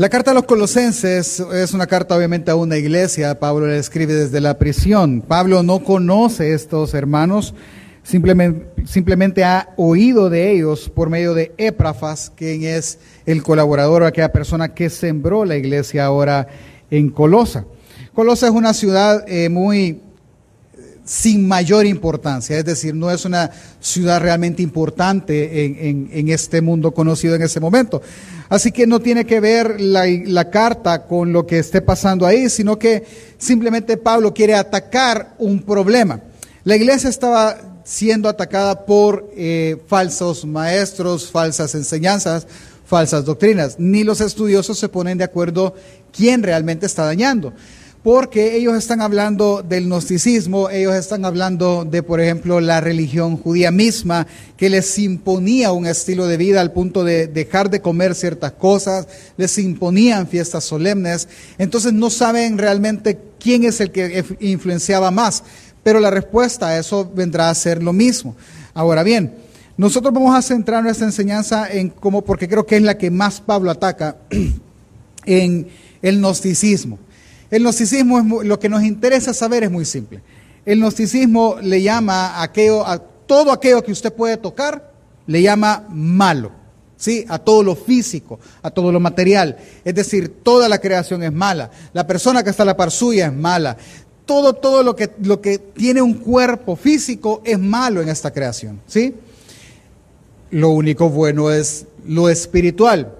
La carta a los colosenses es una carta obviamente a una iglesia. Pablo le escribe desde la prisión. Pablo no conoce estos hermanos, simplemente, ha oído de ellos por medio de Éprafas, quien es el colaborador, aquella persona que sembró la iglesia ahora en Colosa. Colosa es una ciudad eh, muy sin mayor importancia, es decir, no es una ciudad realmente importante en, este mundo conocido en ese momento. Así que no tiene que ver la, la, carta con lo que esté pasando ahí, sino que simplemente Pablo quiere atacar un problema. La iglesia estaba siendo atacada por eh, falsos maestros, falsas enseñanzas, falsas doctrinas. Ni los estudiosos se ponen de acuerdo quién realmente está dañando porque ellos están hablando del gnosticismo, ellos están hablando de, por ejemplo, la religión judía misma, que les imponía un estilo de vida al punto de dejar de comer ciertas cosas, les imponían fiestas solemnes, entonces no saben realmente quién es el que influenciaba más, pero la respuesta a eso vendrá a ser lo mismo. Ahora bien, nosotros vamos a centrar nuestra enseñanza en cómo, porque creo que es la que más Pablo ataca, en el gnosticismo. El gnosticismo, es lo que nos interesa saber es muy simple. El gnosticismo le llama a, aquello, a todo aquello que usted puede tocar, le llama malo. ¿sí? A todo lo físico, a todo lo material. Es decir, toda la creación es mala. La persona que está a la par suya es mala. Todo, todo lo que, lo que tiene un cuerpo físico es malo en esta creación. ¿sí? Lo único bueno es lo espiritual.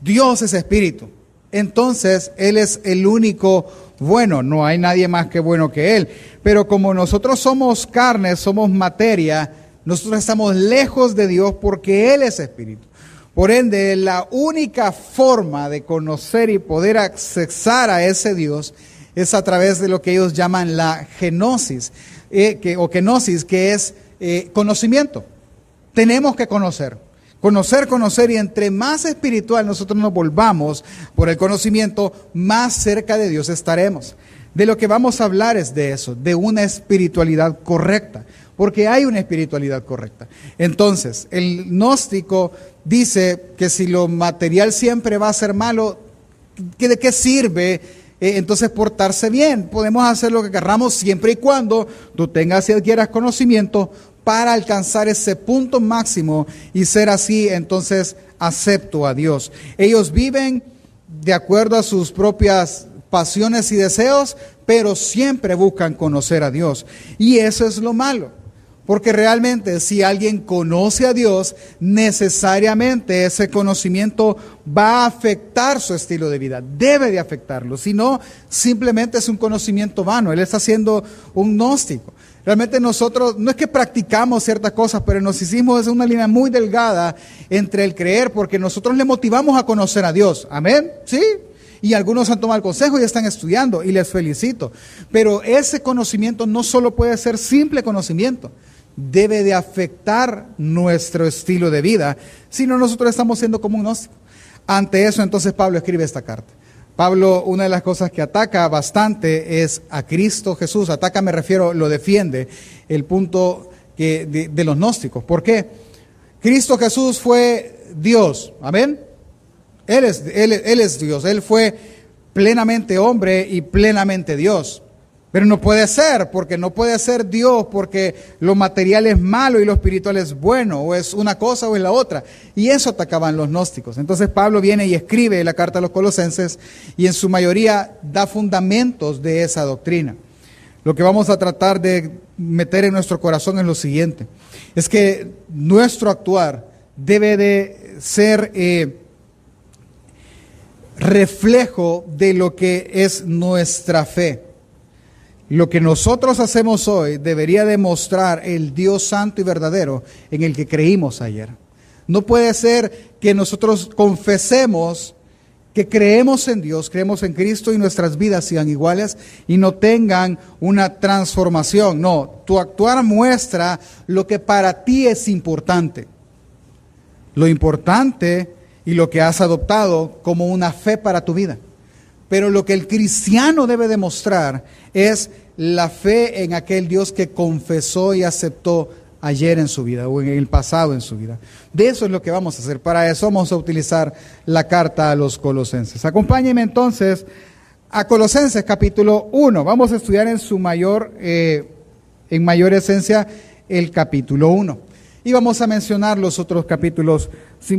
Dios es espíritu entonces Él es el único bueno, no hay nadie más que bueno que Él. Pero como nosotros somos carne, somos materia, nosotros estamos lejos de Dios porque Él es espíritu. Por ende, la única forma de conocer y poder accesar a ese Dios es a través de lo que ellos llaman la genosis, eh, que, o kenosis, que es eh, conocimiento. Tenemos que conocer. Conocer, conocer y entre más espiritual nosotros nos volvamos por el conocimiento, más cerca de Dios estaremos. De lo que vamos a hablar es de eso, de una espiritualidad correcta, porque hay una espiritualidad correcta. Entonces, el gnóstico dice que si lo material siempre va a ser malo, ¿de qué sirve eh, entonces portarse bien? Podemos hacer lo que querramos siempre y cuando tú tengas y adquieras conocimiento para alcanzar ese punto máximo y ser así entonces acepto a Dios. Ellos viven de acuerdo a sus propias pasiones y deseos, pero siempre buscan conocer a Dios. Y eso es lo malo. Porque realmente si alguien conoce a Dios, necesariamente ese conocimiento va a afectar su estilo de vida, debe de afectarlo, si no, simplemente es un conocimiento vano, él está siendo un gnóstico. Realmente nosotros, no es que practicamos ciertas cosas, pero el gnosticismo es una línea muy delgada entre el creer, porque nosotros le motivamos a conocer a Dios. Amén. ¿Sí? Y algunos han tomado el consejo y están estudiando, y les felicito. Pero ese conocimiento no solo puede ser simple conocimiento, debe de afectar nuestro estilo de vida, sino nosotros estamos siendo como un gnóstico. Ante eso, entonces Pablo escribe esta carta. Pablo, una de las cosas que ataca bastante es a Cristo Jesús. Ataca, me refiero, lo defiende, el punto que, de, los gnósticos. ¿Por qué? Cristo Jesús fue Dios. Amén. Él es, él es Dios. Él fue plenamente hombre y plenamente Dios. Pero no puede ser, porque no puede ser Dios, porque lo material es malo y lo espiritual es bueno, o es una cosa o es la otra. Y eso atacaban los gnósticos. Entonces Pablo viene y escribe la carta a los colosenses y en su mayoría da fundamentos de esa doctrina. Lo que vamos a tratar de meter en nuestro corazón es lo siguiente, es que nuestro actuar debe de ser eh, reflejo de lo que es nuestra fe. Lo que nosotros hacemos hoy debería demostrar el Dios santo y verdadero en el que creímos ayer. No puede ser que nosotros confesemos que creemos en Dios, creemos en Cristo y nuestras vidas sean iguales y no tengan una transformación. No, tu actuar muestra lo que para ti es importante. Lo importante y lo que has adoptado como una fe para tu vida. Pero lo que el cristiano debe demostrar es la fe en aquel Dios que confesó y aceptó ayer en su vida o en el pasado en su vida. De eso es lo que vamos a hacer. Para eso vamos a utilizar la carta a los colosenses. Acompáñenme entonces a Colosenses capítulo 1. Vamos a estudiar en su mayor, eh, en mayor esencia, el capítulo 1. Y vamos a mencionar los otros capítulos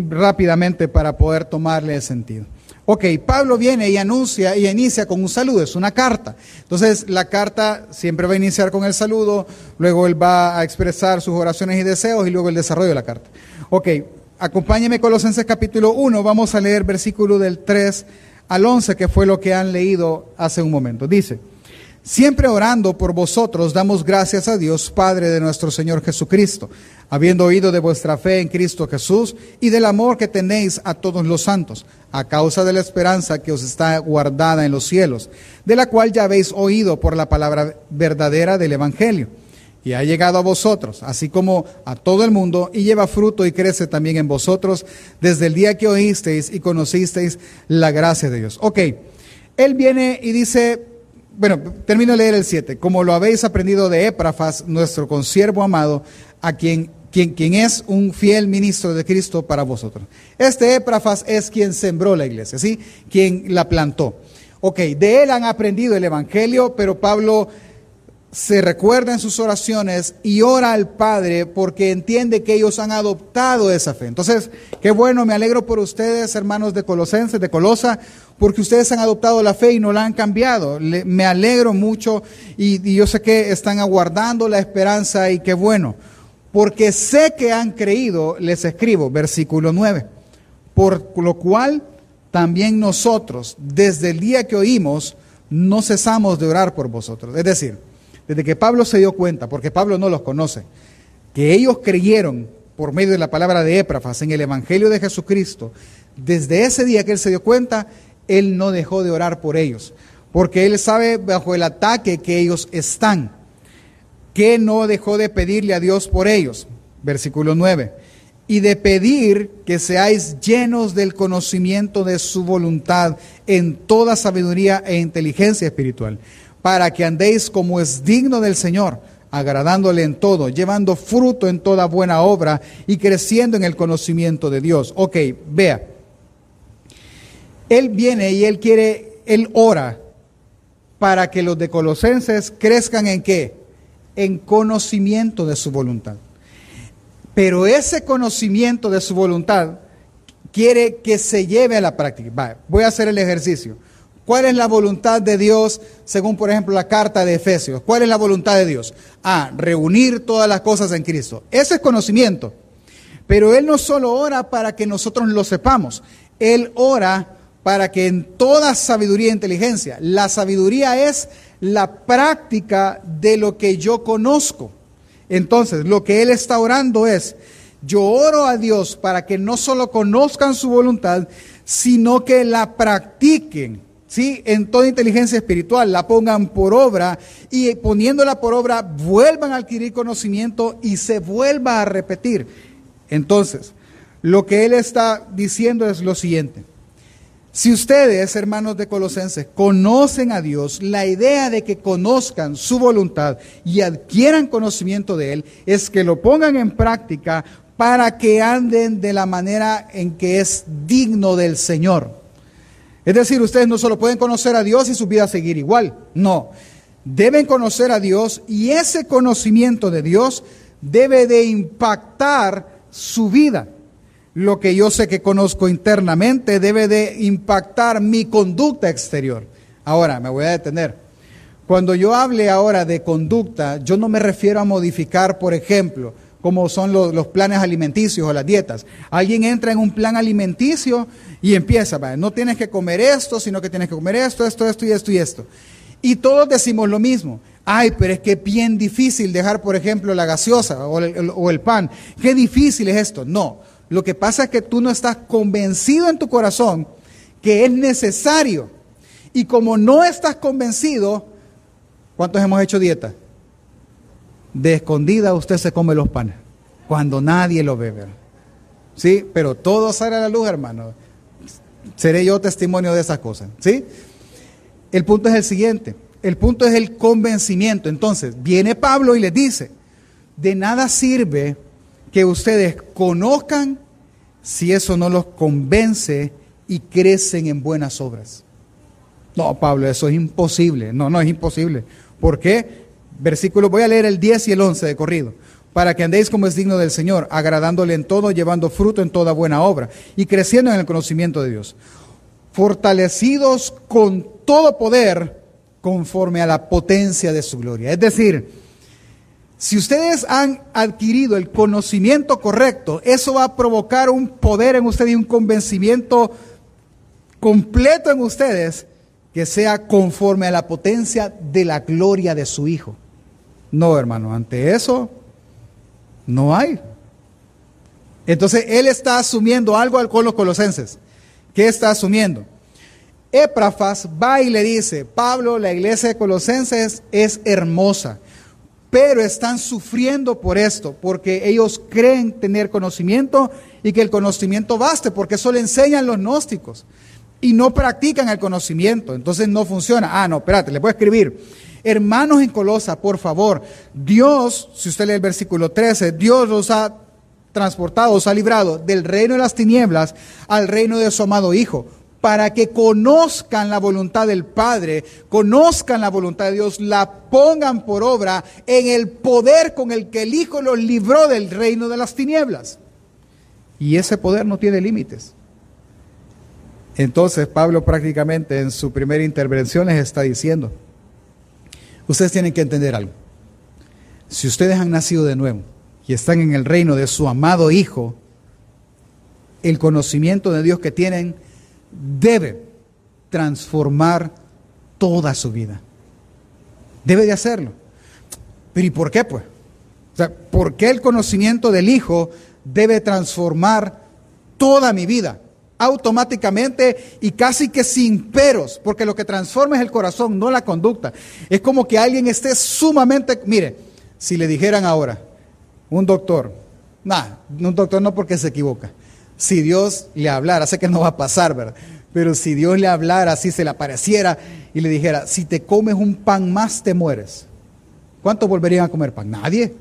rápidamente para poder tomarle sentido. Ok, Pablo viene y anuncia y inicia con un saludo, es una carta. Entonces, la carta siempre va a iniciar con el saludo, luego él va a expresar sus oraciones y deseos y luego el desarrollo de la carta. Ok, acompáñeme Colosenses capítulo 1, vamos a leer versículo del 3 al 11, que fue lo que han leído hace un momento. Dice, siempre orando por vosotros, damos gracias a Dios, Padre de nuestro Señor Jesucristo, habiendo oído de vuestra fe en Cristo Jesús y del amor que tenéis a todos los santos, a causa de la esperanza que os está guardada en los cielos, de la cual ya habéis oído por la palabra verdadera del Evangelio y ha llegado a vosotros, así como a todo el mundo, y lleva fruto y crece también en vosotros desde el día que oísteis y conocisteis la gracia de Dios. Ok, él viene y dice, bueno, termino de leer el 7, como lo habéis aprendido de Éprafas, nuestro consiervo amado, a quien, quien, quien es un fiel ministro de Cristo para vosotros. Este Éprafas es quien sembró la iglesia, ¿sí? Quien la plantó. Ok, de él han aprendido el Evangelio, pero Pablo se recuerda en sus oraciones y ora al Padre porque entiende que ellos han adoptado esa fe. Entonces, qué bueno, me alegro por ustedes, hermanos de Colosenses, de Colosa, porque ustedes han adoptado la fe y no la han cambiado. me alegro mucho y, y yo sé que están aguardando la esperanza y qué bueno, porque sé que han creído, les escribo, versículo 9, por lo cual también nosotros, desde el día que oímos, no cesamos de orar por vosotros. Es decir, desde que Pablo se dio cuenta, porque Pablo no los conoce, que ellos creyeron por medio de la palabra de Éprafas en el Evangelio de Jesucristo, desde ese día que él se dio cuenta, él no dejó de orar por ellos, porque él sabe bajo el ataque que ellos están, que no dejó de pedirle a Dios por ellos. Versículo 9. Y de pedir que seáis llenos del conocimiento de su voluntad en toda sabiduría e inteligencia espiritual para que andéis como es digno del Señor, agradándole en todo, llevando fruto en toda buena obra y creciendo en el conocimiento de Dios. Ok, vea. Él viene y él quiere, él ora para que los de Colosenses crezcan en qué? En conocimiento de su voluntad. Pero ese conocimiento de su voluntad quiere que se lleve a la práctica. voy a hacer el ejercicio. ¿Cuál es la voluntad de Dios según, por ejemplo, la carta de Efesios? ¿Cuál es la voluntad de Dios? Ah, reunir todas las cosas en Cristo. Ese es conocimiento. Pero Él no solo ora para que nosotros lo sepamos, Él ora para que en toda sabiduría e inteligencia, la sabiduría es la práctica de lo que yo conozco. Entonces, lo que Él está orando es, yo oro a Dios para que no solo conozcan su voluntad, sino que la practiquen. ¿sí? en toda inteligencia espiritual, la pongan por obra y poniéndola por obra vuelvan a adquirir conocimiento y se vuelva a repetir. Entonces, lo que él está diciendo es lo siguiente. Si ustedes, hermanos de Colosenses, conocen a Dios, la idea de que conozcan su voluntad y adquieran conocimiento de Él es que lo pongan en práctica para que anden de la manera en que es digno del Señor. Es decir, ustedes no solo pueden conocer a Dios y su vida seguir igual, no. Deben conocer a Dios y ese conocimiento de Dios debe de impactar su vida. Lo que yo sé que conozco internamente debe de impactar mi conducta exterior. Ahora, me voy a detener. Cuando yo hable ahora de conducta, yo no me refiero a modificar, por ejemplo, como son los, planes alimenticios o las dietas. Alguien entra en un plan alimenticio y empieza, no tienes que comer esto, sino que tienes que comer esto, esto, esto y esto y esto. Y todos decimos lo mismo. Ay, pero es que bien difícil dejar, por ejemplo, la gaseosa o el, o el pan. Qué difícil es esto. No, lo que pasa es que tú no estás convencido en tu corazón que es necesario. Y como no estás convencido, ¿cuántos hemos hecho dieta? de escondida usted se come los panes, cuando nadie lo ve. ¿Sí? Pero todo sale a la luz, hermano. Seré yo testimonio de esas cosas. ¿Sí? El punto es el siguiente. El punto es el convencimiento. Entonces, viene Pablo y les dice, de nada sirve que ustedes conozcan si eso no los convence y crecen en buenas obras. No, Pablo, eso es imposible. No, no es imposible. ¿Por qué? Versículo, voy a leer el 10 y el 11 de corrido. Para que andéis como es digno del Señor, agradándole en todo, llevando fruto en toda buena obra y creciendo en el conocimiento de Dios. Fortalecidos con todo poder conforme a la potencia de su gloria. Es decir, si ustedes han adquirido el conocimiento correcto, eso va a provocar un poder en ustedes y un convencimiento completo en ustedes que sea conforme a la potencia de la gloria de su Hijo. No, hermano, ante eso no hay. Entonces, él está asumiendo algo con los colosenses. ¿Qué está asumiendo? Éprafas va y le dice, Pablo, la iglesia de Colosenses es hermosa pero están sufriendo por esto, porque ellos creen tener conocimiento y que el conocimiento baste, porque eso le enseñan los gnósticos y no practican el conocimiento, entonces no funciona. Ah, no, espérate, le voy a escribir. Hermanos en Colosa, por favor, Dios, si usted lee el versículo 13, Dios los ha transportado, os ha librado del reino de las tinieblas al reino de su amado Hijo para que conozcan la voluntad del Padre, conozcan la voluntad de Dios, la pongan por obra en el poder con el que el Hijo los libró del reino de las tinieblas. Y ese poder no tiene límites. Entonces Pablo prácticamente en su primera intervención les está diciendo, ustedes tienen que entender algo. Si ustedes han nacido de nuevo y están en el reino de su amado Hijo, el conocimiento de Dios que tienen debe transformar toda su vida. Debe de hacerlo. Pero ¿y por qué pues? O sea, ¿por qué el conocimiento del Hijo debe transformar toda mi vida? automáticamente y casi que sin peros, porque lo que transforma es el corazón, no la conducta. Es como que alguien esté sumamente, mire, si le dijeran ahora, un doctor, nada, un doctor no porque se equivoca, si Dios le hablara, sé que no va a pasar, ¿verdad? Pero si Dios le hablara, si se le apareciera y le dijera, si te comes un pan más te mueres. ¿Cuántos volverían a comer pan? Nadie.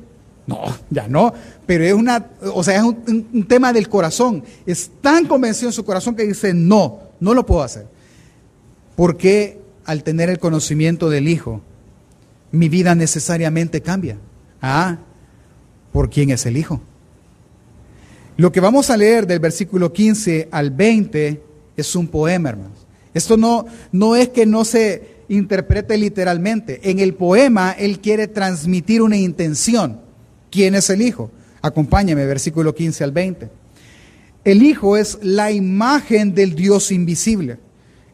No, ya no. Pero es una, o sea, es un, tema del corazón. Es tan convencido en su corazón que dice, no, no lo puedo hacer. Porque al tener el conocimiento del Hijo, mi vida necesariamente cambia. Ah, ¿por quién es el Hijo? Lo que vamos a leer del versículo 15 al 20 es un poema, hermanos. Esto no, no es que no se interprete literalmente. En el poema él quiere transmitir una intención. ¿Quién es el Hijo? Acompáñame, versículo 15 al 20. El Hijo es la imagen del Dios invisible,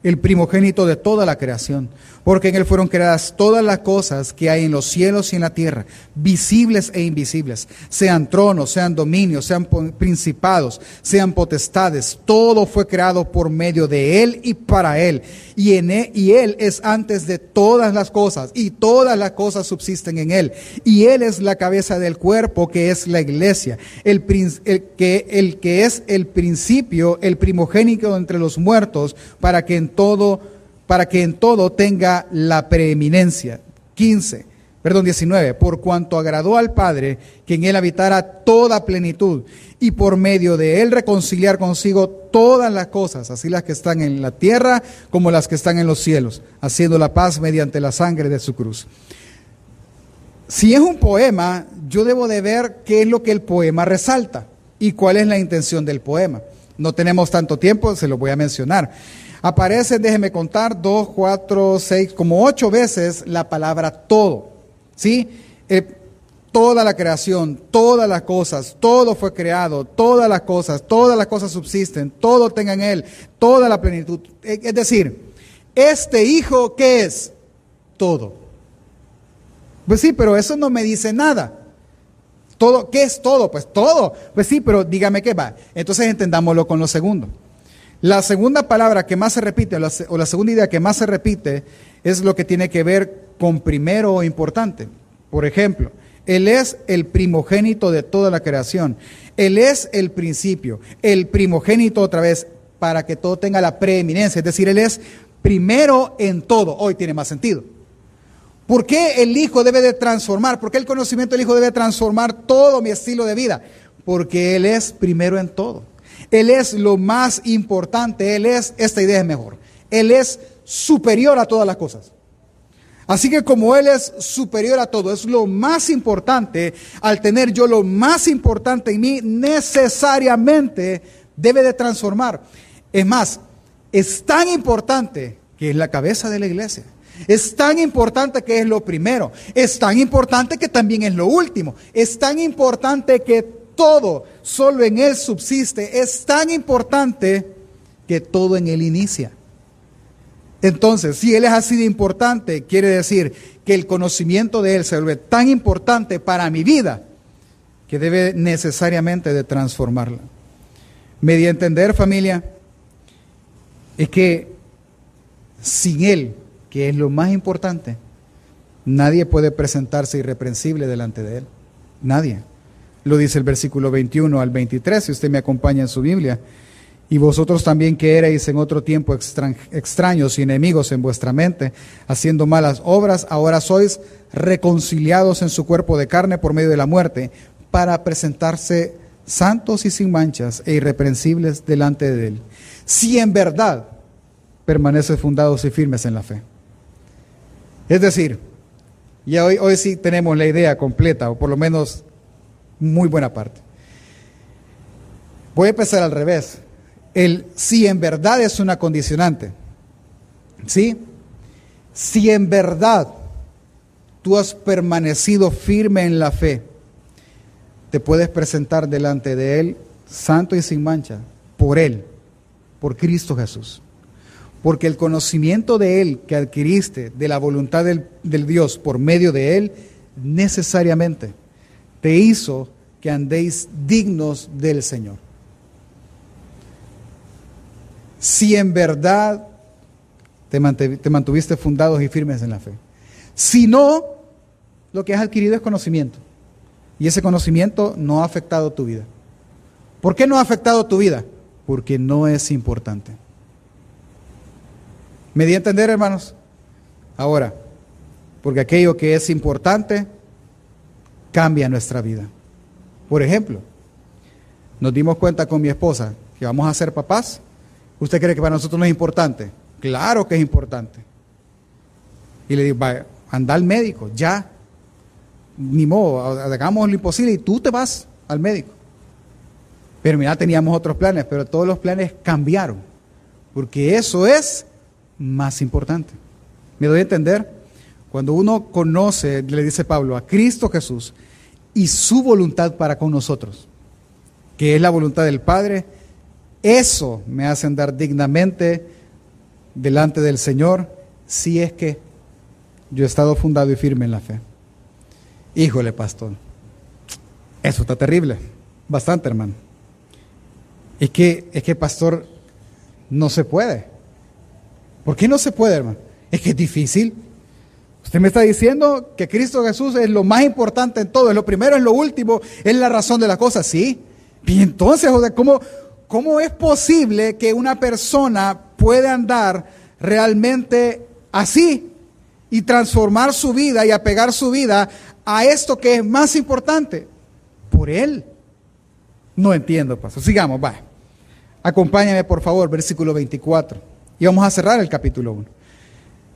el primogénito de toda la creación porque en Él fueron creadas todas las cosas que hay en los cielos y en la tierra, visibles e invisibles, sean tronos, sean dominios, sean principados, sean potestades, todo fue creado por medio de Él y para Él. Y, en él, y Él es antes de todas las cosas, y todas las cosas subsisten en Él. Y Él es la cabeza del cuerpo que es la iglesia, el, el, que, el que es el principio, el primogénito entre los muertos, para que en todo para que en todo tenga la preeminencia. 15, perdón, 19, por cuanto agradó al Padre que en él habitara toda plenitud y por medio de él reconciliar consigo todas las cosas, así las que están en la tierra como las que están en los cielos, haciendo la paz mediante la sangre de su cruz. Si es un poema, yo debo de ver qué es lo que el poema resalta y cuál es la intención del poema. No tenemos tanto tiempo, se lo voy a mencionar. Aparece, déjeme contar, dos, cuatro, seis, como ocho veces la palabra todo. ¿Sí? Eh, toda la creación, todas las cosas, todo fue creado, todas las cosas, todas las cosas subsisten, todo tenga en él, toda la plenitud. Eh, es decir, este hijo, ¿qué es? Todo. Pues sí, pero eso no me dice nada. Todo, ¿qué es todo? Pues todo. Pues sí, pero dígame qué va. Entonces entendámoslo con lo segundo. La segunda palabra que más se repite, o la segunda idea que más se repite, es lo que tiene que ver con primero o importante. Por ejemplo, Él es el primogénito de toda la creación. Él es el principio, el primogénito otra vez, para que todo tenga la preeminencia. Es decir, Él es primero en todo. Hoy tiene más sentido. ¿Por qué el Hijo debe de transformar? ¿Por qué el conocimiento del Hijo debe transformar todo mi estilo de vida? Porque Él es primero en todo. Él es lo más importante. Él es, esta idea es mejor. Él es superior a todas las cosas. Así que como Él es superior a todo, es lo más importante, al tener yo lo más importante en mí, necesariamente debe de transformar. Es más, es tan importante que es la cabeza de la iglesia. Es tan importante que es lo primero. Es tan importante que también es lo último. Es tan importante que todo solo en Él subsiste. Es tan importante que todo en Él inicia. Entonces, si Él es así de importante, quiere decir que el conocimiento de Él se vuelve tan importante para mi vida que debe necesariamente de transformarla. Me di a entender, familia, es que sin Él, que es lo más importante, nadie puede presentarse irreprensible delante de Él. Nadie. Lo dice el versículo 21 al 23, si usted me acompaña en su Biblia. Y vosotros también que erais en otro tiempo extraños y enemigos en vuestra mente, haciendo malas obras, ahora sois reconciliados en su cuerpo de carne por medio de la muerte, para presentarse santos y sin manchas e irreprensibles delante de Él. Si en verdad permanece fundados y firmes en la fe. Es decir, ya hoy, hoy sí tenemos la idea completa, o por lo menos muy buena parte. Voy a empezar al revés el si en verdad es una condicionante. ¿Sí? Si en verdad tú has permanecido firme en la fe, te puedes presentar delante de Él santo y sin mancha, por Él, por Cristo Jesús. Porque el conocimiento de Él que adquiriste, de la voluntad del, del Dios por medio de Él, necesariamente te hizo que andéis dignos del Señor si en verdad te, mantuviste fundados y firmes en la fe. Si no, lo que has adquirido es conocimiento. Y ese conocimiento no ha afectado tu vida. ¿Por qué no ha afectado tu vida? Porque no es importante. ¿Me di a entender, hermanos? Ahora, porque aquello que es importante cambia nuestra vida. Por ejemplo, nos dimos cuenta con mi esposa que vamos a ser papás ¿Usted cree que para nosotros no es importante? Claro que es importante. Y le digo, anda al médico, ya. Ni modo, hagamos lo imposible y tú te vas al médico. Pero mira, teníamos otros planes, pero todos los planes cambiaron. Porque eso es más importante. ¿Me doy a entender? Cuando uno conoce, le dice Pablo, a Cristo Jesús y su voluntad para con nosotros, que es la voluntad del Padre, eso me hace andar dignamente delante del Señor si es que yo he estado fundado y firme en la fe. Híjole, pastor. Eso está terrible. Bastante, hermano. Es que, es que, pastor, no se puede. ¿Por qué no se puede, hermano? Es que es difícil. Usted me está diciendo que Cristo Jesús es lo más importante en todo, es lo primero, es lo último, es la razón de la cosa, sí. Y entonces, ¿cómo, ¿Cómo es posible que una persona pueda andar realmente así y transformar su vida y apegar su vida a esto que es más importante? Por él. No entiendo, pastor. Sigamos, va. Acompáñame, por favor, versículo 24. Y vamos a cerrar el capítulo 1.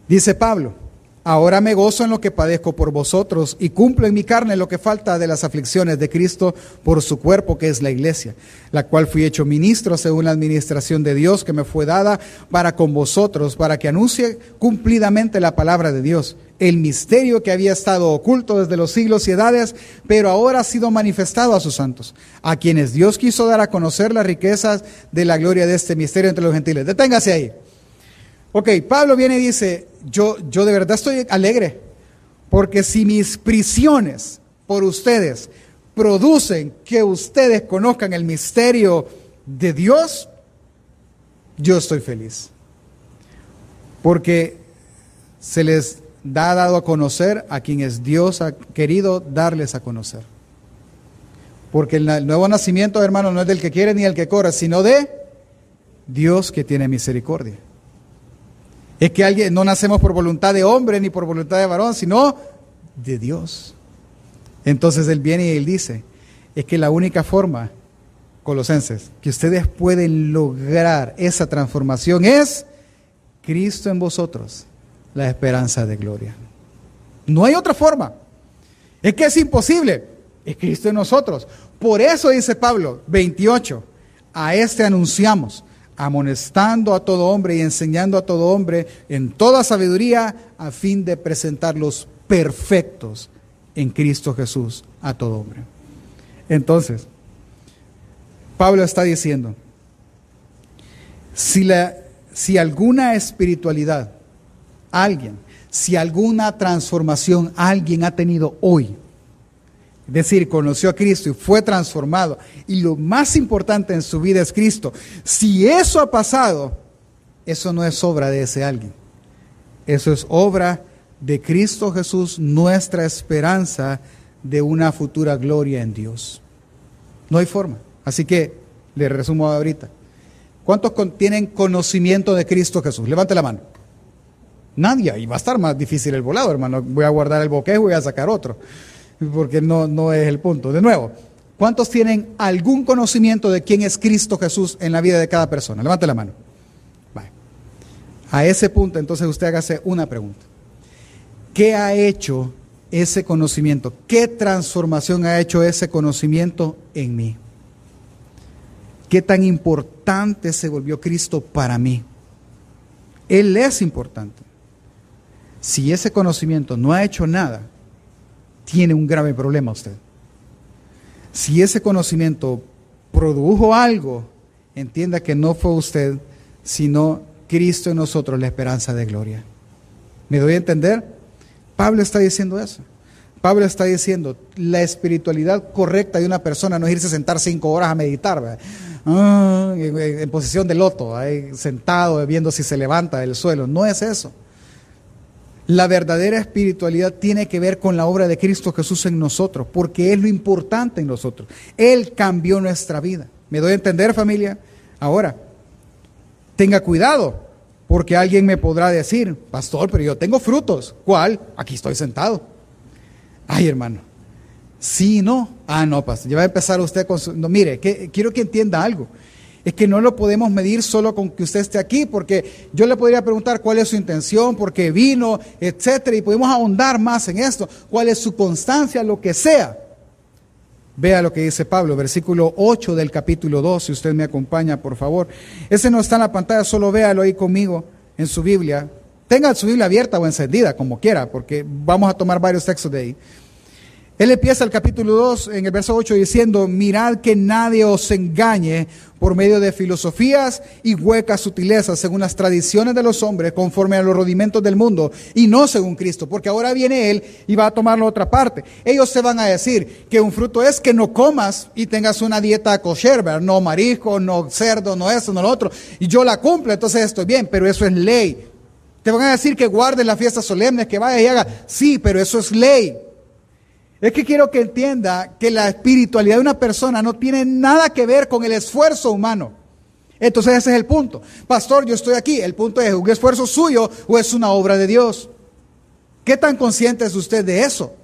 Dice Pablo. Ahora me gozo en lo que padezco por vosotros y cumplo en mi carne lo que falta de las aflicciones de Cristo por su cuerpo, que es la iglesia, la cual fui hecho ministro según la administración de Dios que me fue dada para con vosotros, para que anuncie cumplidamente la palabra de Dios, el misterio que había estado oculto desde los siglos y edades, pero ahora ha sido manifestado a sus santos, a quienes Dios quiso dar a conocer las riquezas de la gloria de este misterio entre los gentiles. Deténgase ahí. Ok, Pablo viene y dice, yo, yo de verdad estoy alegre, porque si mis prisiones por ustedes producen que ustedes conozcan el misterio de Dios, yo estoy feliz. Porque se les da dado a conocer a quienes Dios ha querido darles a conocer. Porque el nuevo nacimiento, hermano, no es del que quiere ni el que corre, sino de Dios que tiene misericordia. Es que alguien, no nacemos por voluntad de hombre ni por voluntad de varón, sino de Dios. Entonces él viene y él dice, es que la única forma, colosenses, que ustedes pueden lograr esa transformación es Cristo en vosotros, la esperanza de gloria. No hay otra forma. Es que es imposible. Es Cristo en nosotros. Por eso dice Pablo 28, a este anunciamos, amonestando a todo hombre y enseñando a todo hombre en toda sabiduría a fin de presentarlos perfectos en Cristo Jesús a todo hombre. Entonces, Pablo está diciendo, si, la, si alguna espiritualidad, alguien, si alguna transformación alguien ha tenido hoy, es decir, conoció a Cristo y fue transformado, y lo más importante en su vida es Cristo, si eso ha pasado, eso no es obra de ese alguien, eso es obra de Cristo Jesús, nuestra esperanza de una futura gloria en Dios. No hay forma. Así que le resumo ahorita. ¿Cuántos tienen conocimiento de Cristo Jesús? Levante la mano. Nadie. Y va a estar más difícil el volado, hermano. Voy a guardar el boquejo y voy a sacar otro. Porque no, no es el punto. De nuevo, ¿cuántos tienen algún conocimiento de quién es Cristo Jesús en la vida de cada persona? Levante la mano. A ese punto, entonces usted hágase una pregunta. ¿Qué ha hecho ese conocimiento? ¿Qué transformación ha hecho ese conocimiento en mí? ¿Qué tan importante se volvió Cristo para mí? Él es importante. Si ese conocimiento no ha hecho nada, tiene un grave problema usted. Si ese conocimiento produjo algo, entienda que no fue usted, sino Cristo en nosotros, la esperanza de gloria. ¿Me doy a entender? Pablo está diciendo eso. Pablo está diciendo, la espiritualidad correcta de una persona no es irse a sentar cinco horas a meditar, ah, en, posición de loto, ahí, sentado viendo si se levanta del suelo. No es eso. La verdadera espiritualidad tiene que ver con la obra de Cristo Jesús en nosotros, porque es lo importante en nosotros. Él cambió nuestra vida. ¿Me doy a entender, familia? Ahora, tenga cuidado, porque alguien me podrá decir, pastor, pero yo tengo frutos. ¿Cuál? Aquí estoy sentado. Ay, hermano. Sí, no. Ah, no, pastor. Ya va a empezar usted con su... No, mire, quiero que entienda algo. Es que no lo podemos medir solo con que usted esté aquí, porque yo le podría preguntar cuál es su intención, por qué vino, etcétera, y podemos ahondar más en esto, cuál es su constancia, lo que sea. Vea lo que dice Pablo, versículo 8 del capítulo 2, si usted me acompaña, por favor. Ese no está en la pantalla, solo véalo ahí conmigo en su Biblia. Tenga su Biblia abierta o encendida, como quiera, porque vamos a tomar varios textos de ahí. Él empieza el capítulo 2 en el verso 8 diciendo, mirad que nadie os engañe por medio de filosofías y huecas sutilezas según las tradiciones de los hombres, conforme a los rudimentos del mundo, y no según Cristo, porque ahora viene Él y va a tomar la otra parte. Ellos se van a decir que un fruto es que no comas y tengas una dieta kosher, no marisco, no cerdo, no eso, no lo otro, y yo la cumplo, entonces estoy bien, pero eso es ley. Te van a decir que guardes las fiestas solemnes, que vaya y haga, sí, pero eso es ley. Es que quiero que entienda que la espiritualidad de una persona no tiene nada que ver con el esfuerzo humano. Entonces ese es el punto. Pastor, yo estoy aquí. El punto es, ¿un esfuerzo suyo o es una obra de Dios? ¿Qué tan consciente es usted de eso?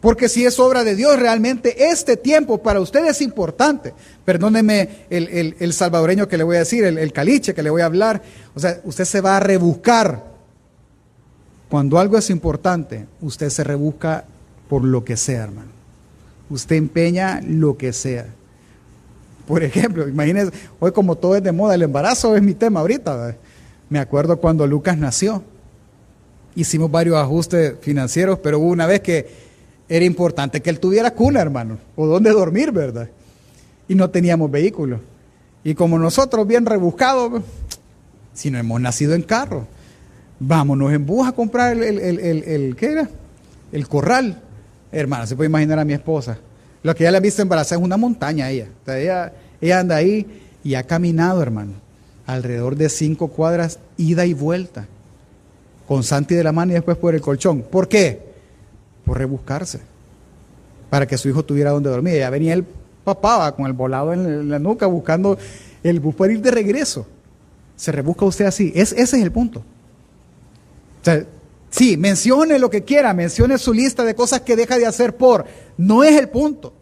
Porque si es obra de Dios, realmente este tiempo para usted es importante. Perdóneme el, salvadoreño que le voy a decir, el, el caliche que le voy a hablar. O sea, usted se va a rebuscar. Cuando algo es importante, usted se rebusca por lo que sea, hermano. Usted empeña lo que sea. Por ejemplo, imagínense, hoy como todo es de moda, el embarazo es mi tema ahorita. Me acuerdo cuando Lucas nació. Hicimos varios ajustes financieros, pero hubo una vez que era importante que él tuviera cuna, hermano, o dónde dormir, ¿verdad? Y no teníamos vehículo. Y como nosotros, bien rebuscados, si no hemos nacido en carro, vámonos en bus a comprar el, el ¿qué era? El corral. Hermana, se puede imaginar a mi esposa. Lo que ella le ha visto embarazada es una montaña ella. ella. Ella anda ahí y ha caminado, hermano, alrededor de cinco cuadras, ida y vuelta, con Santi de la mano y después por el colchón. ¿Por qué? Por rebuscarse, para que su hijo tuviera donde dormir. Ya venía el papá con el volado en la nuca buscando el bus para ir de regreso. Se rebusca usted así. Es, ese es el punto. Sí, mencione lo que quiera, mencione su lista de cosas que deja de hacer por. No es el punto.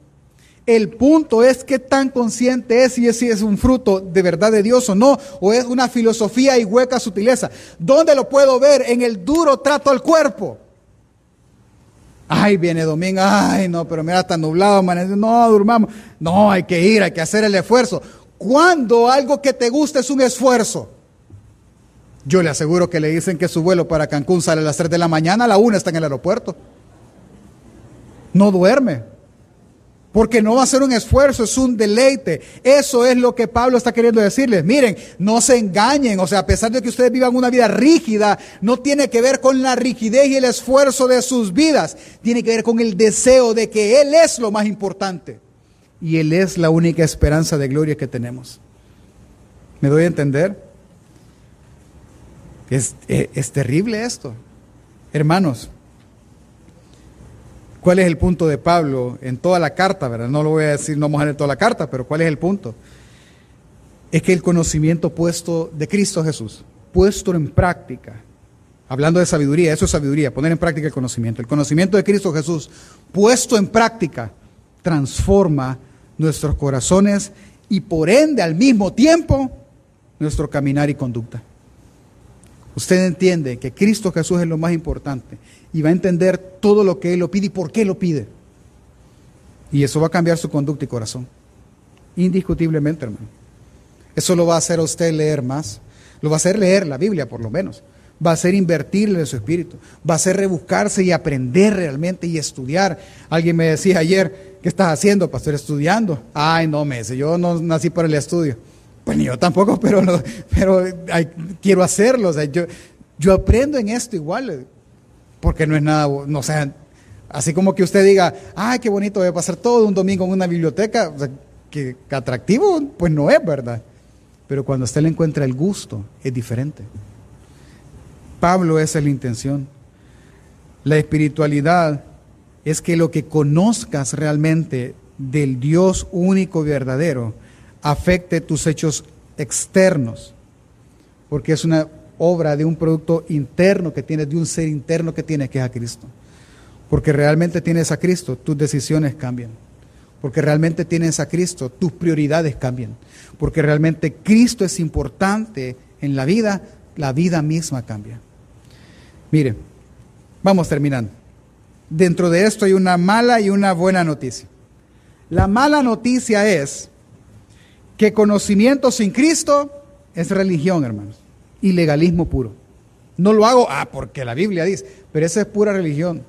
El punto es qué tan consciente es si es un fruto de verdad de Dios o no, o es una filosofía y hueca sutileza. ¿Dónde lo puedo ver? En el duro trato al cuerpo. Ay, viene domingo, ay, no, pero mira, está nublado, no, durmamos. No, hay que ir, hay que hacer el esfuerzo. Cuando algo que te gusta es un esfuerzo? Yo le aseguro que le dicen que su vuelo para Cancún sale a las 3 de la mañana, a la 1 está en el aeropuerto. No duerme porque no va a ser un esfuerzo, es un deleite. Eso es lo que Pablo está queriendo decirles. Miren, no se engañen, o sea, a pesar de que ustedes vivan una vida rígida, no tiene que ver con la rigidez y el esfuerzo de sus vidas, tiene que ver con el deseo de que Él es lo más importante y Él es la única esperanza de gloria que tenemos. ¿Me doy a entender? Es, es, terrible esto. Hermanos, ¿Cuál es el punto de Pablo en toda la carta? ¿verdad? No lo voy a decir, no vamos toda la carta, pero ¿cuál es el punto? Es que el conocimiento puesto de Cristo Jesús, puesto en práctica, hablando de sabiduría, eso es sabiduría, poner en práctica el conocimiento. El conocimiento de Cristo Jesús, puesto en práctica, transforma nuestros corazones y por ende al mismo tiempo nuestro caminar y conducta. Usted entiende que Cristo Jesús es lo más importante y va a entender todo lo que Él lo pide y por qué lo pide. Y eso va a cambiar su conducta y corazón. Indiscutiblemente, hermano. Eso lo va a hacer a usted leer más. Lo va a hacer leer la Biblia, por lo menos. Va a hacer invertirle en su espíritu. Va a hacer rebuscarse y aprender realmente y estudiar. Alguien me decía ayer, ¿qué estás haciendo, pastor? Estudiando. Ay, no, me dice, yo no nací para el estudio. Pues ni yo tampoco, pero, pero quiero hacerlo. O sea, yo, yo aprendo en esto igual porque no es nada, no sea, así como que usted diga, ay, qué bonito voy a pasar todo un domingo en una biblioteca, o sea, que, atractivo, pues no es, ¿verdad? Pero cuando usted le encuentra el gusto, es diferente. Pablo, esa es la intención. La espiritualidad es que lo que conozcas realmente del Dios único y verdadero afecte tus hechos externos, porque es una obra de un producto interno que tienes, de un ser interno que tienes, que es a Cristo. Porque realmente tienes a Cristo, tus decisiones cambian. Porque realmente tienes a Cristo, tus prioridades cambian. Porque realmente Cristo es importante en la vida, la vida misma cambia. Mire, vamos terminando. Dentro de esto hay una mala y una buena noticia. La mala noticia es que conocimiento sin Cristo es religión, hermanos y legalismo puro. No lo hago, ah, porque la Biblia dice, pero esa es pura religión.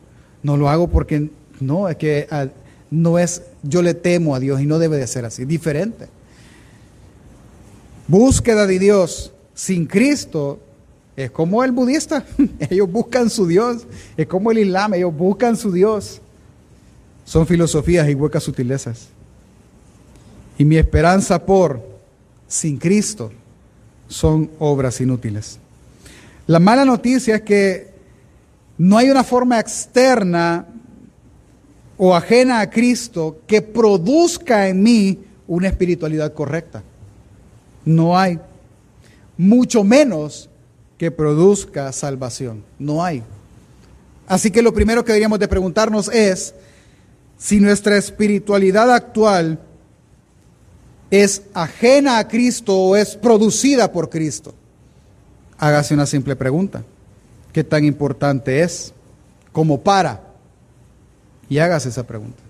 No lo hago porque, no, es que ah, no es, yo le temo a Dios y no debe de ser así, diferente. Búsqueda de Dios sin Cristo es como el budista, ellos buscan su Dios, es como el Islam, ellos buscan su Dios. Son filosofías y huecas sutilezas. Y mi esperanza por sin Cristo son obras inútiles. La mala noticia es que no hay una forma externa o ajena a Cristo que produzca en mí una espiritualidad correcta. No hay. Mucho menos que produzca salvación. No hay. Así que lo primero que deberíamos de preguntarnos es si nuestra espiritualidad actual es ajena a Cristo o es producida por Cristo? Hágase una simple pregunta. ¿Qué tan importante es como para? Y hágase esa pregunta.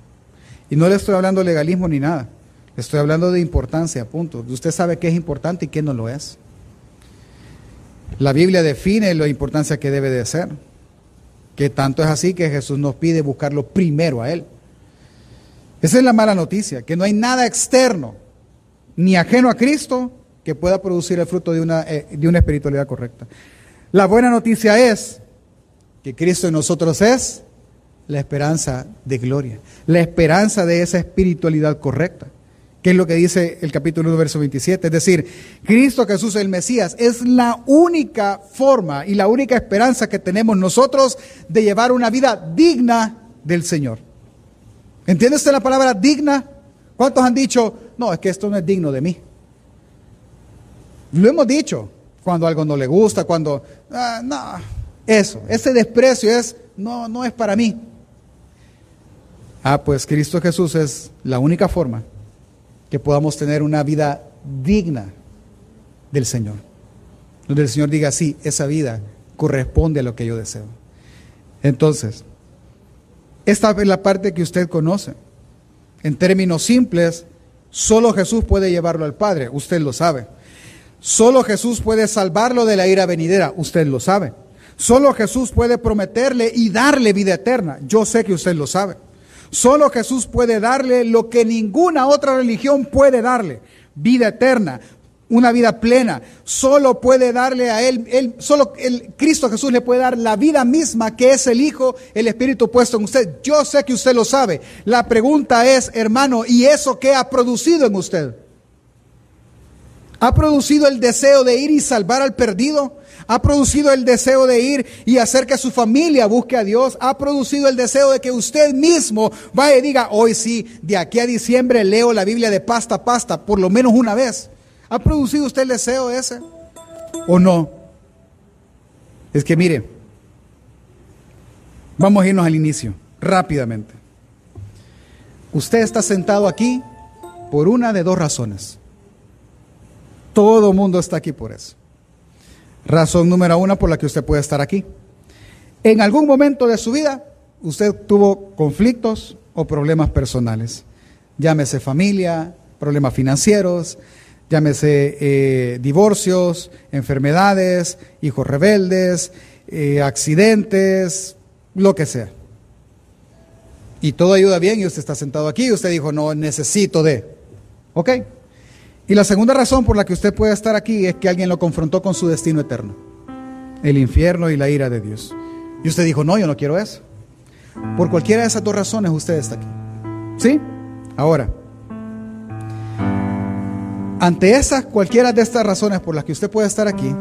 Y no le estoy hablando de legalismo ni nada. Le estoy hablando de importancia, punto. Usted sabe qué es importante y qué no lo es. La Biblia define la importancia que debe de ser. Que tanto es así que Jesús nos pide buscarlo primero a Él. Esa es la mala noticia, que no hay nada externo ni ajeno a Cristo que pueda producir el fruto de una, eh, de una espiritualidad correcta. La buena noticia es que Cristo en nosotros es la esperanza de gloria, la esperanza de esa espiritualidad correcta, que es lo que dice el capítulo 1, verso 27. Es decir, Cristo Jesús el Mesías es la única forma y la única esperanza que tenemos nosotros de llevar una vida digna del Señor. ¿Entiende usted la palabra digna? ¿Cuántos han dicho, no, es que esto no es digno de mí? Lo hemos dicho, cuando algo no le gusta, cuando, ah, no, Eso, ese desprecio es, no, no es para mí. Ah, pues Cristo Jesús es la única forma que podamos tener una vida digna del Señor. Donde el Señor diga, sí, esa vida corresponde a lo que yo deseo. Entonces, esta es la parte que usted conoce. En términos simples, solo Jesús puede llevarlo al Padre, usted lo sabe. Solo Jesús puede salvarlo de la ira venidera, usted lo sabe. Solo Jesús puede prometerle y darle vida eterna, yo sé que usted lo sabe. Solo Jesús puede darle lo que ninguna otra religión puede darle, vida eterna, una vida plena. Solo puede darle a él, él solo el Cristo Jesús le puede dar la vida misma que es el Hijo, el Espíritu puesto en usted. Yo sé que usted lo sabe. La pregunta es, hermano, ¿y eso qué ha producido en usted? ¿Ha producido el deseo de ir y salvar al perdido? ¿Ha producido el deseo de ir y hacer que su familia busque a Dios? ¿Ha producido el deseo de que usted mismo vaya y diga, hoy sí, de aquí a diciembre leo la Biblia de pasta a pasta, por lo menos una vez? ¿Ha producido usted el deseo ese? ¿O no? Es que mire, vamos a irnos al inicio, rápidamente. Usted está sentado aquí por una de dos razones. Todo mundo está aquí por eso. Razón número uno por la que usted puede estar aquí. En algún momento de su vida, usted tuvo conflictos o problemas personales. Llámese familia, problemas financieros, llámese eh, divorcios, enfermedades, hijos rebeldes, eh, accidentes, lo que sea. Y todo ayuda bien y usted está sentado aquí y usted dijo, no necesito de. ¿Ok? Y la segunda razón por la que usted puede estar aquí es que alguien lo confrontó con su destino eterno, el infierno y la ira de Dios. Y usted dijo, no, yo no quiero eso. Por cualquiera de esas dos razones usted está aquí. ¿Sí? Ahora, ante esas, cualquiera de estas razones por las que usted puede estar aquí,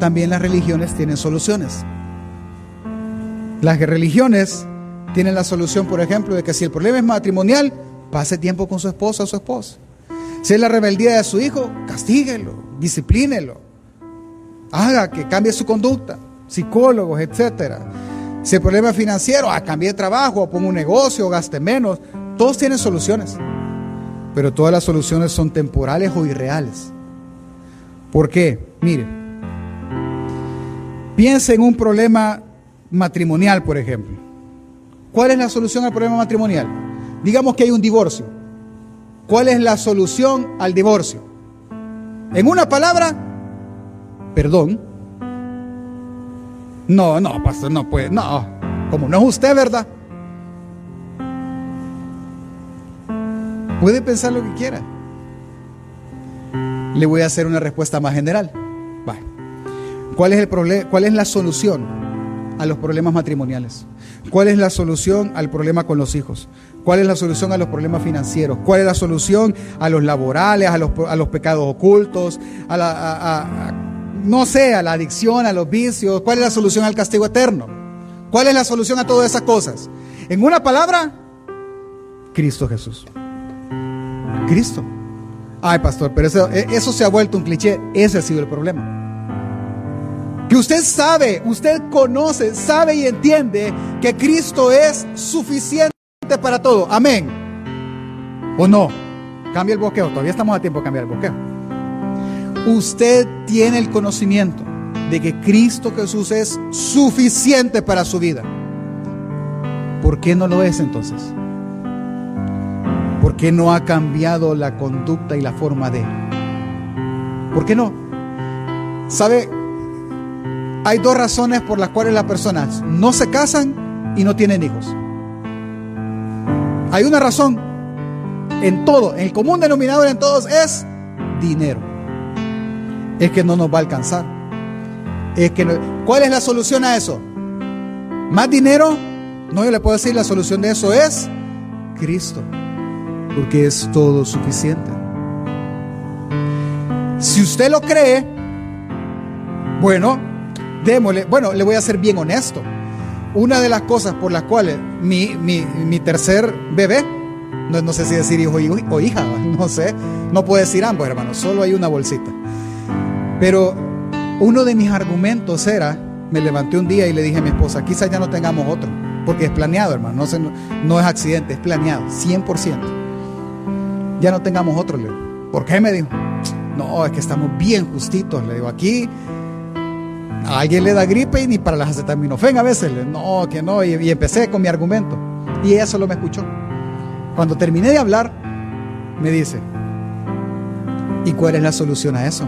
también las religiones tienen soluciones. Las religiones tienen la solución, por ejemplo, de que si el problema es matrimonial, pase tiempo con su esposa o su esposo. Si es la rebeldía de su hijo, castíguelo, disciplínelo, haga que cambie su conducta, psicólogos, etcétera. Si el problema es financiero, ah, cambie de trabajo, ponga un negocio, gaste menos. Todos tienen soluciones, pero todas las soluciones son temporales o irreales. ¿Por qué? Mire, piense en un problema matrimonial, por ejemplo. ¿Cuál es la solución al problema matrimonial? Digamos que hay un divorcio. ¿Cuál es la solución al divorcio? En una palabra, perdón. No, no, pastor, no puede, no. Como no es usted, ¿verdad? Puede pensar lo que quiera. Le voy a hacer una respuesta más general. ¿Cuál es el? ¿Cuál es la solución a los problemas matrimoniales? ¿Cuál es la solución al problema con los hijos? ¿Cuál es la solución a los problemas financieros? ¿Cuál es la solución a los laborales, a los, pecados ocultos, a la, no sé, a la adicción, a los vicios? ¿Cuál es la solución al castigo eterno? ¿Cuál es la solución a todas esas cosas? En una palabra, Cristo Jesús. Cristo. Ay, pastor, pero eso, e, eso se ha vuelto un cliché. Ese ha sido el problema. Que usted sabe, usted conoce, sabe y entiende que Cristo es suficiente para todo. Amén. ¿O no? Cambia el boqueo. Todavía estamos a tiempo de cambiar el boqueo. Usted tiene el conocimiento de que Cristo Jesús es suficiente para su vida. ¿Por qué no lo es entonces? ¿Por qué no ha cambiado la conducta y la forma de? ¿Por qué no? ¿Sabe? Hay dos razones por las cuales las personas no se casan y no tienen hijos. Hay una razón en todo, el común denominador en todos es dinero. Es que no nos va a alcanzar. Es que ¿Cuál es la solución a eso? ¿Más dinero? No, yo le puedo decir la solución de eso es Cristo, porque es todo suficiente. Si usted lo cree, bueno, démosle, bueno, le voy a ser bien honesto. Una de las cosas por las cuales mi, tercer bebé, no, sé si decir hijo o hija, no sé, no puedo decir ambos hermanos, solo hay una bolsita. Pero uno de mis argumentos era me levanté un día y le dije a mi esposa, quizás ya no tengamos otro, porque es planeado, hermano, no, no es accidente, es planeado, 100%. Ya no tengamos otro, le digo. ¿Por qué? Me dijo. No, es que estamos bien justitos, le digo, aquí a alguien le da gripe y ni para las acetaminofén a veces, no, que no, y, empecé con mi argumento. Y ella solo me escuchó. Cuando terminé de hablar, me dice, ¿y cuál es la solución a eso?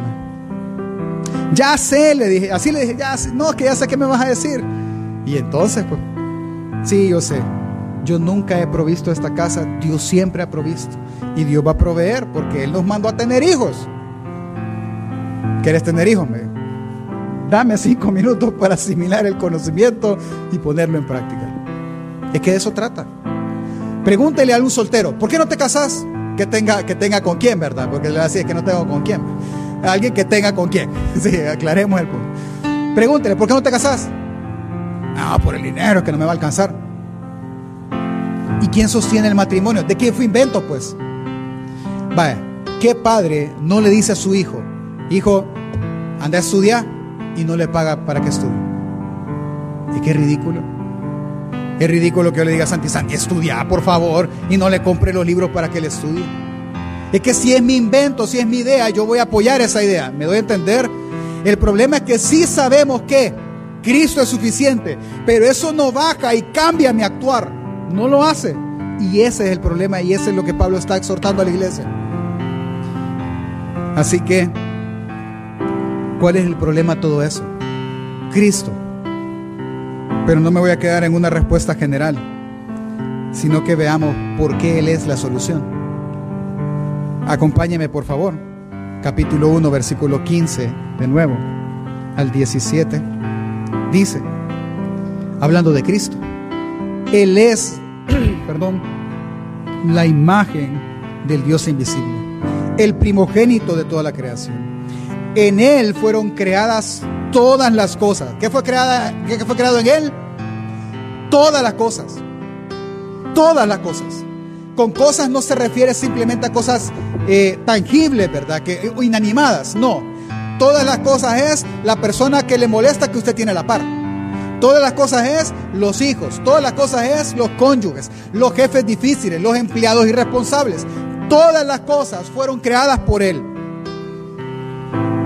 Ya sé, le dije, así le dije, ya sé, no, que ya sé qué me vas a decir. Y entonces, pues, sí, yo sé, yo nunca he provisto esta casa, Dios siempre ha provisto. Y Dios va a proveer porque Él nos mandó a tener hijos. ¿Quieres tener hijos? Me Dame cinco minutos para asimilar el conocimiento y ponerlo en práctica. Es que de eso trata. Pregúntele a un soltero, ¿por qué no te casas? Que tenga, que tenga con quién, ¿verdad? Porque le va a decir que no tengo con quién. Alguien que tenga con quién. Sí, aclaremos el punto. Pregúntele, ¿por qué no te casas? No, por el dinero, que no me va a alcanzar. ¿Y quién sostiene el matrimonio? ¿De quién fue invento, pues? Vaya, ¿qué padre no le dice a su hijo, hijo, anda a estudiar y no le paga para que estudie? ¿Y qué ridículo? Es ridículo que yo le diga a Santi, Santi, estudia, por favor, y no le compre los libros para que le estudie. Es que si es mi invento, si es mi idea, yo voy a apoyar esa idea. ¿Me doy a entender? El problema es que sí sabemos que Cristo es suficiente, pero eso no baja y cambia mi actuar. No lo hace. Y ese es el problema y ese es lo que Pablo está exhortando a la iglesia. Así que, ¿cuál es el problema de todo eso? Cristo. Pero no me voy a quedar en una respuesta general, sino que veamos por qué Él es la solución. Acompáñeme, por favor. Capítulo 1, versículo 15, de nuevo, al 17. Dice, hablando de Cristo, Él es, perdón, la imagen del Dios invisible, el primogénito de toda la creación. En Él fueron creadas todas las cosas. ¿Qué fue, creada, qué fue creado en Él? Todas las cosas. Todas las cosas. Con cosas no se refiere simplemente a cosas eh, tangibles, ¿verdad? Que, inanimadas. No. Todas las cosas es la persona que le molesta que usted tiene a la par. Todas las cosas es los hijos. Todas las cosas es los cónyuges, los jefes difíciles, los empleados irresponsables. Todas las cosas fueron creadas por Él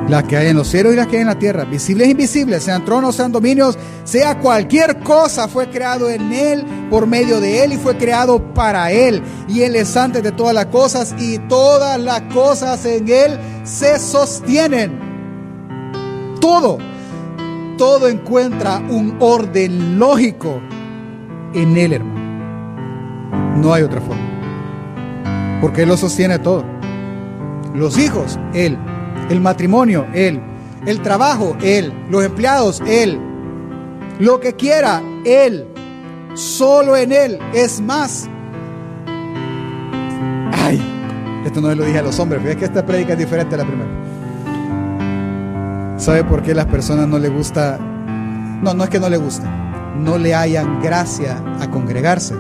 las que hay en los cielos y las que hay en la tierra, visibles e invisibles, sean tronos, sean dominios, sea cualquier cosa, fue creado en Él, por medio de Él y fue creado para Él. Y Él es antes de todas las cosas y todas las cosas en Él se sostienen. Todo, todo encuentra un orden lógico en Él, hermano. No hay otra forma. Porque Él lo sostiene todo. Los hijos, Él. El matrimonio, Él. El trabajo, Él. Los empleados, Él. Lo que quiera, Él. Solo en Él. Es más. Ay, esto no lo dije a los hombres, pero es que esta prédica es diferente a la primera. ¿Sabe por qué las personas no le gusta? No, no es que no le gusta. No le hayan gracia a congregarse.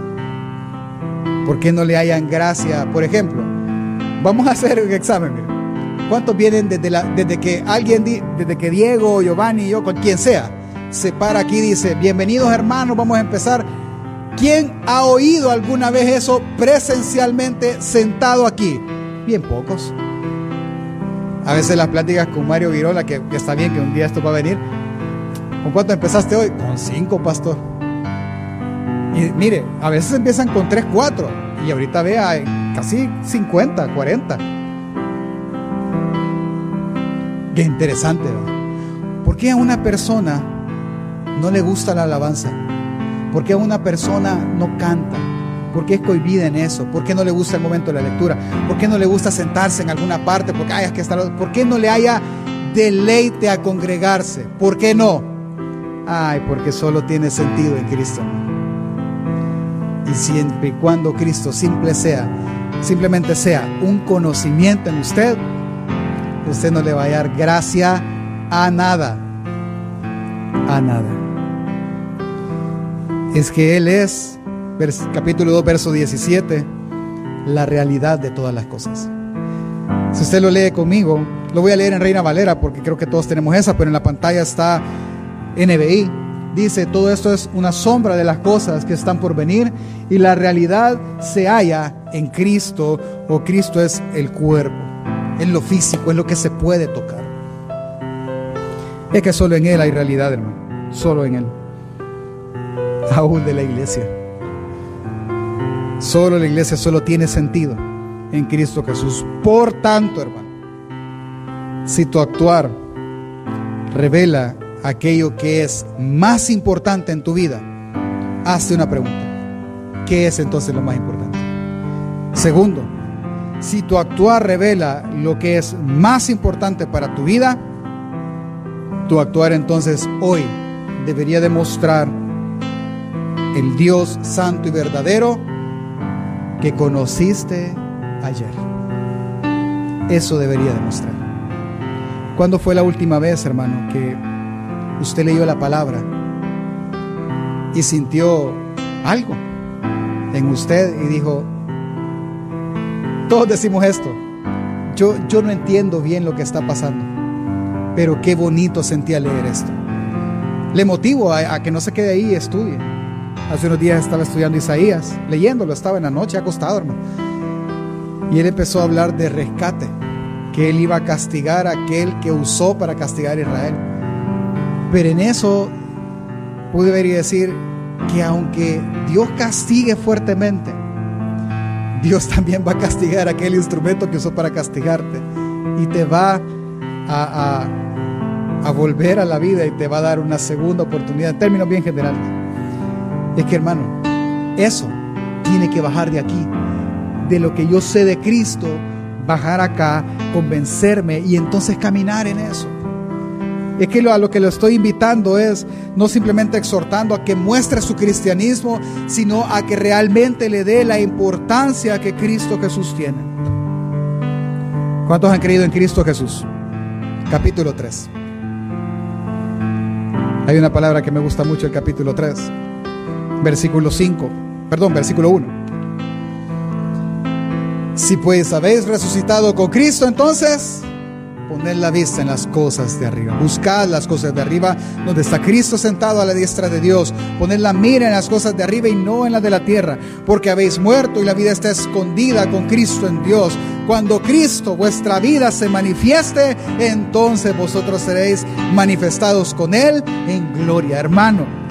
¿Por qué no le hayan gracia? Por ejemplo, vamos a hacer un examen. ¿Cuántos vienen desde, la, desde que alguien, desde que Diego, Giovanni, yo, con quien sea, se para aquí y dice, bienvenidos hermanos, vamos a empezar? ¿Quién ha oído alguna vez eso presencialmente sentado aquí? Bien pocos. A veces las pláticas con Mario Virola, que, que está bien que un día esto va a venir. ¿Con cuánto empezaste hoy? Con cinco, pastor. Y mire, a veces empiezan con tres, cuatro. Y ahorita vea casi 50, 40. Qué interesante, ¿verdad? ¿Por qué a una persona no le gusta la alabanza? ¿Por qué a una persona no canta? ¿Por qué es cohibida en eso? ¿Por qué no le gusta el momento de la lectura? ¿Por qué no le gusta sentarse en alguna parte? Porque hay que estar. ¿Por qué no le haya deleite a congregarse? ¿Por qué no? Ay, porque solo tiene sentido en Cristo. Y siempre y cuando Cristo simple sea, simplemente sea un conocimiento en usted, usted no le va a dar gracia a nada. A nada. Es que Él es, capítulo 2, verso 17, la realidad de todas las cosas. Si usted lo lee conmigo, lo voy a leer en Reina Valera porque creo que todos tenemos esa, pero en la pantalla está NBI dice, todo esto es una sombra de las cosas que están por venir y la realidad se halla en Cristo o Cristo es el cuerpo, en lo físico, en lo que se puede tocar. Es que solo en Él hay realidad, hermano, solo en Él, aún de la iglesia. Solo la iglesia solo tiene sentido en Cristo Jesús. Por tanto, hermano, si tu actuar revela aquello que es más importante en tu vida, hazte una pregunta. ¿Qué es entonces lo más importante? Segundo, si tu actuar revela lo que es más importante para tu vida, tu actuar entonces hoy debería demostrar el Dios santo y verdadero que conociste ayer. Eso debería demostrar. ¿Cuándo fue la última vez, hermano, que usted leyó la palabra y sintió algo en usted y dijo, todos decimos esto, yo, yo no entiendo bien lo que está pasando, pero qué bonito sentía leer esto. Le motivo a, a que no se quede ahí y estudie. Hace unos días estaba estudiando Isaías, leyéndolo, estaba en la noche acostado, hermano. Y él empezó a hablar de rescate, que él iba a castigar a aquel que usó para castigar a Israel. Pero en eso pude ver y decir que aunque Dios castigue fuertemente, Dios también va a castigar aquel instrumento que usó para castigarte y te va a, a, a volver a la vida y te va a dar una segunda oportunidad en términos bien generales. Es que hermano, eso tiene que bajar de aquí, de lo que yo sé de Cristo, bajar acá, convencerme y entonces caminar en eso. Es que a lo que lo estoy invitando es no simplemente exhortando a que muestre su cristianismo, sino a que realmente le dé la importancia que Cristo Jesús tiene. ¿Cuántos han creído en Cristo Jesús? Capítulo 3. Hay una palabra que me gusta mucho, el capítulo 3, versículo 5, perdón, versículo 1. Si pues habéis resucitado con Cristo, entonces poned la vista en las cosas de arriba. Buscad las cosas de arriba, donde está Cristo sentado a la diestra de Dios. Poned la mira en las cosas de arriba y no en las de la tierra, porque habéis muerto y la vida está escondida con Cristo en Dios. Cuando Cristo, vuestra vida, se manifieste, entonces vosotros seréis manifestados con Él en gloria, hermano.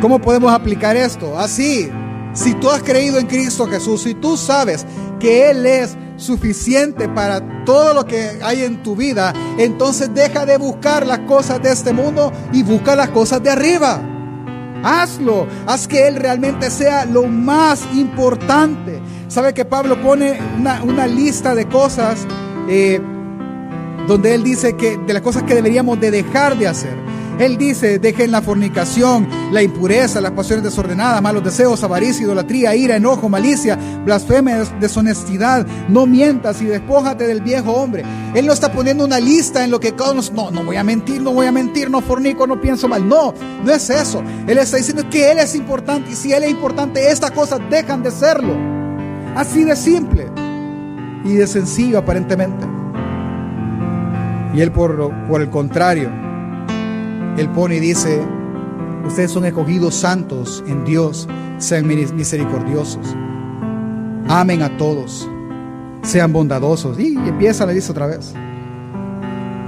¿Cómo podemos aplicar esto? Así, si tú has creído en Cristo Jesús, si tú sabes que Él es suficiente para todo lo que hay en tu vida, entonces deja de buscar las cosas de este mundo y busca las cosas de arriba. Hazlo, haz que Él realmente sea lo más importante. ¿Sabe que Pablo pone una, lista de cosas eh, donde Él dice que de las cosas que deberíamos de dejar de hacer? Él dice, dejen la fornicación, la impureza, las pasiones desordenadas, malos deseos, avaricia, idolatría, ira, enojo, malicia, blasfemia, deshonestidad. No mientas y despójate del viejo hombre. Él no está poniendo una lista en lo que todos, no, no voy a mentir, no voy a mentir, no fornico, no pienso mal. No, no es eso. Él está diciendo que Él es importante y si Él es importante, estas cosas dejan de serlo. Así de simple y de sencillo aparentemente. Y Él por el contrario, él pone y dice, ustedes son escogidos santos en Dios, sean misericordiosos, amen a todos, sean bondadosos. Y empieza la lista otra vez.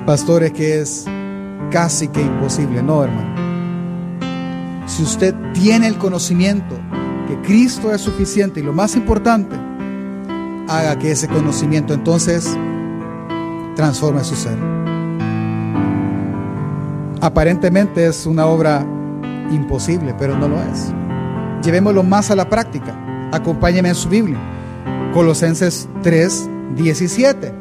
Pastores que es casi que imposible, no hermano. Si usted tiene el conocimiento que Cristo es suficiente y lo más importante, haga que ese conocimiento entonces transforme su ser. Aparentemente es una obra imposible, pero no lo es. Llevémoslo más a la práctica. Acompáñeme en su Biblia. Colosenses 3, 17.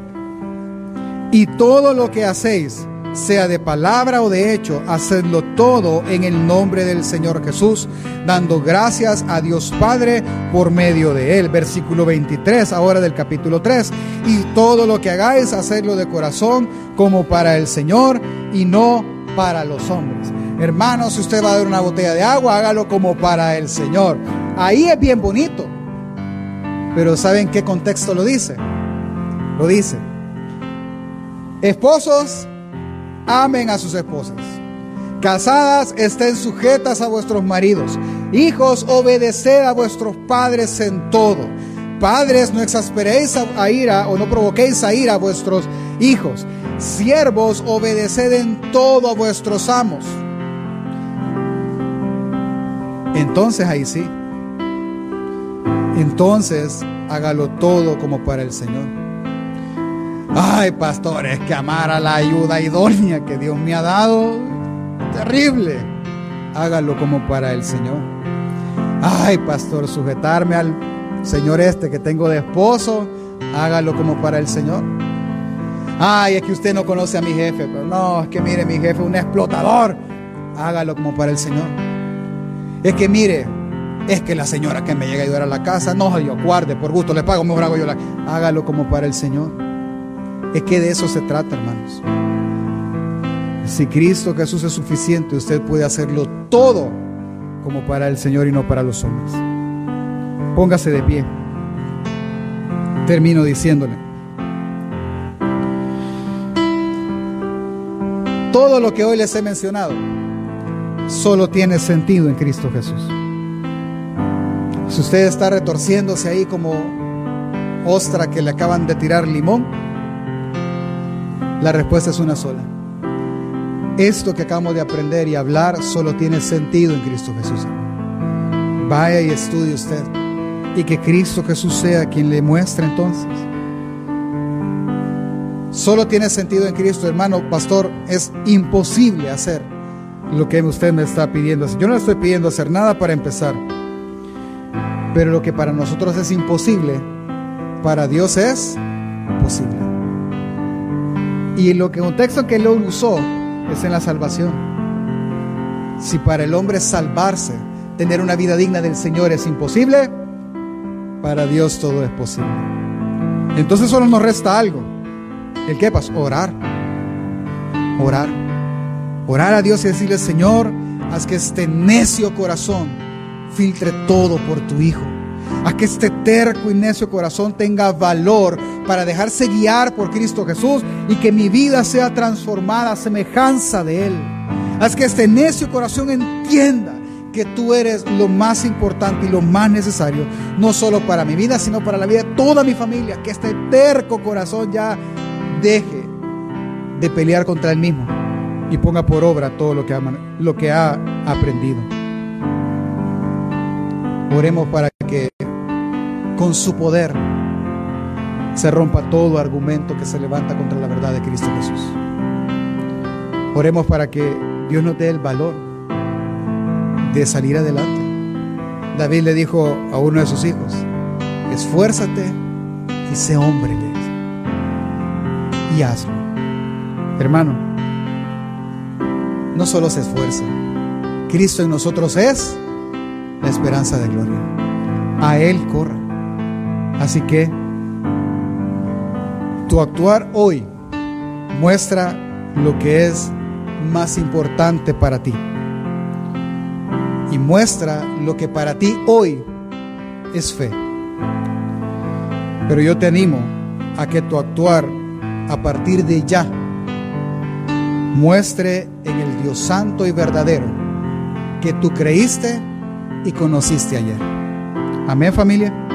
Y todo lo que hacéis, sea de palabra o de hecho, hacedlo todo en el nombre del Señor Jesús, dando gracias a Dios Padre por medio de Él. Versículo 23, ahora del capítulo 3. Y todo lo que hagáis, hacedlo de corazón como para el Señor y no para los hombres. Hermanos, si usted va a dar una botella de agua, hágalo como para el Señor. Ahí es bien bonito. Pero ¿saben qué contexto lo dice? Lo dice. Esposos, amen a sus esposas. Casadas, estén sujetas a vuestros maridos. Hijos, obedeced a vuestros padres en todo. Padres, no exasperéis a ira o no provoquéis a ira a vuestros hijos. Siervos, obedeced en todo a vuestros amos. Entonces ahí sí. Entonces hágalo todo como para el Señor. Ay, pastor, es que amar a la ayuda idónea que Dios me ha dado, terrible. Hágalo como para el Señor. Ay, pastor, sujetarme al Señor este que tengo de esposo, hágalo como para el Señor. Ay, es que usted no conoce a mi jefe. Pero no, es que mire, mi jefe es un explotador. Hágalo como para el Señor. Es que mire, es que la señora que me llega a ayudar a la casa, no, yo guarde, por gusto le pago, mejor hago yo la. Hágalo como para el Señor. Es que de eso se trata, hermanos. Si Cristo Jesús es suficiente, usted puede hacerlo todo como para el Señor y no para los hombres. Póngase de pie. Termino diciéndole. Todo lo que hoy les he mencionado solo tiene sentido en Cristo Jesús. Si usted está retorciéndose ahí como ostra que le acaban de tirar limón, la respuesta es una sola. Esto que acabamos de aprender y hablar solo tiene sentido en Cristo Jesús. Vaya y estudie usted y que Cristo Jesús sea quien le muestre entonces. Solo tiene sentido en Cristo, hermano, pastor, es imposible hacer lo que usted me está pidiendo. Yo no le estoy pidiendo hacer nada para empezar, pero lo que para nosotros es imposible, para Dios es posible. Y lo que un texto que él usó es en la salvación. Si para el hombre salvarse, tener una vida digna del Señor es imposible, para Dios todo es posible. Entonces solo nos resta algo. ¿El qué pasa? Orar. Orar. Orar a Dios y decirle, Señor, haz que este necio corazón filtre todo por tu Hijo. Haz que este terco y necio corazón tenga valor para dejarse guiar por Cristo Jesús y que mi vida sea transformada a semejanza de Él. Haz que este necio corazón entienda que tú eres lo más importante y lo más necesario, no solo para mi vida, sino para la vida de toda mi familia. Que este terco corazón ya deje de pelear contra él mismo y ponga por obra todo lo que ha, lo que ha aprendido. Oremos para que con su poder se rompa todo argumento que se levanta contra la verdad de Cristo Jesús. Oremos para que Dios nos dé el valor de salir adelante. David le dijo a uno de sus hijos, esfuérzate y sé hombre, y hazlo. Hermano, no solo se esfuerce, Cristo en nosotros es la esperanza de gloria. A Él corra. Así que tu actuar hoy muestra lo que es más importante para ti y muestra lo que para ti hoy es fe. Pero yo te animo a que tu actuar a partir de ya muestre en el Dios santo y verdadero que tú creíste y conociste ayer. Amén familia.